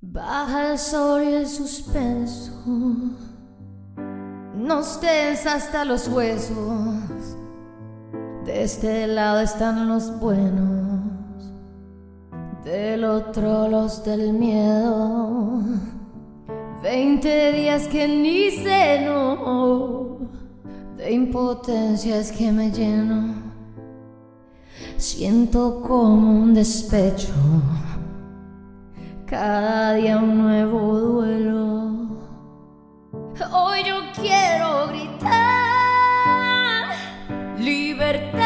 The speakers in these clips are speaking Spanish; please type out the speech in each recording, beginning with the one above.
Baja el sol y el suspenso, nos tensa hasta los huesos. De este lado están los buenos, del otro los del miedo. Veinte días que ni ceno, de impotencia es que me lleno. Siento como un despecho, cada día un nuevo duelo. Hoy yo quiero gritar libertad,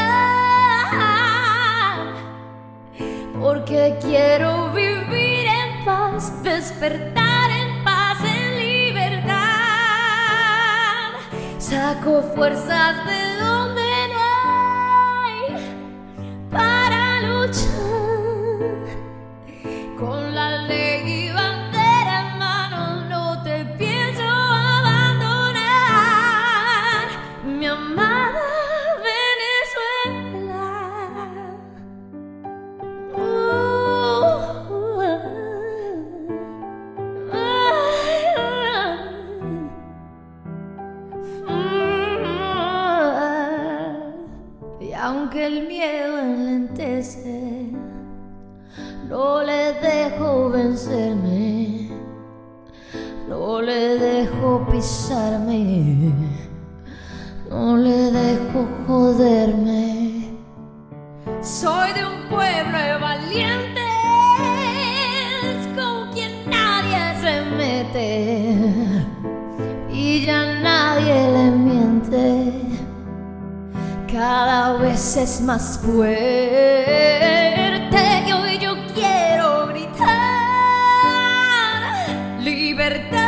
porque quiero vivir en paz, despertar en paz, en libertad. Saco fuerzas de donde no hay para luchar no le dejo vencerme, no le dejo pisarme, no le dejo joderme. Soy de un pueblo de Cada vez es más fuerte y hoy yo quiero gritar libertad.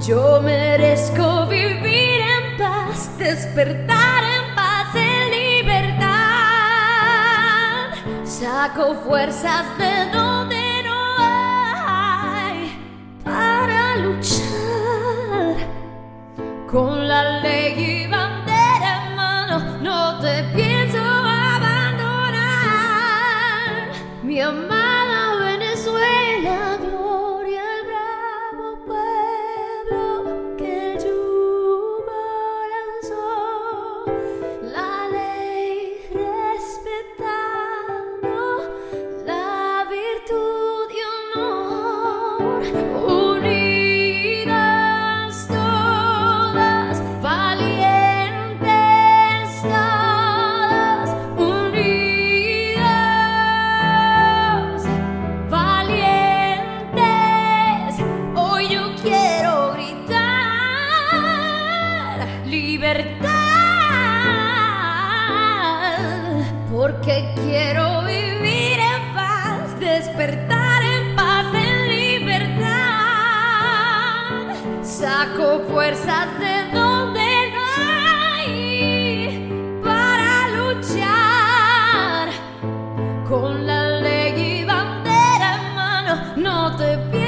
Yo merezco vivir en paz, despertar en paz, en libertad. Saco fuerzas de donde porque quiero vivir en paz, despertar en paz, en libertad. Saco fuerzas de donde no hay para luchar con la ley y bandera en mano. No te pido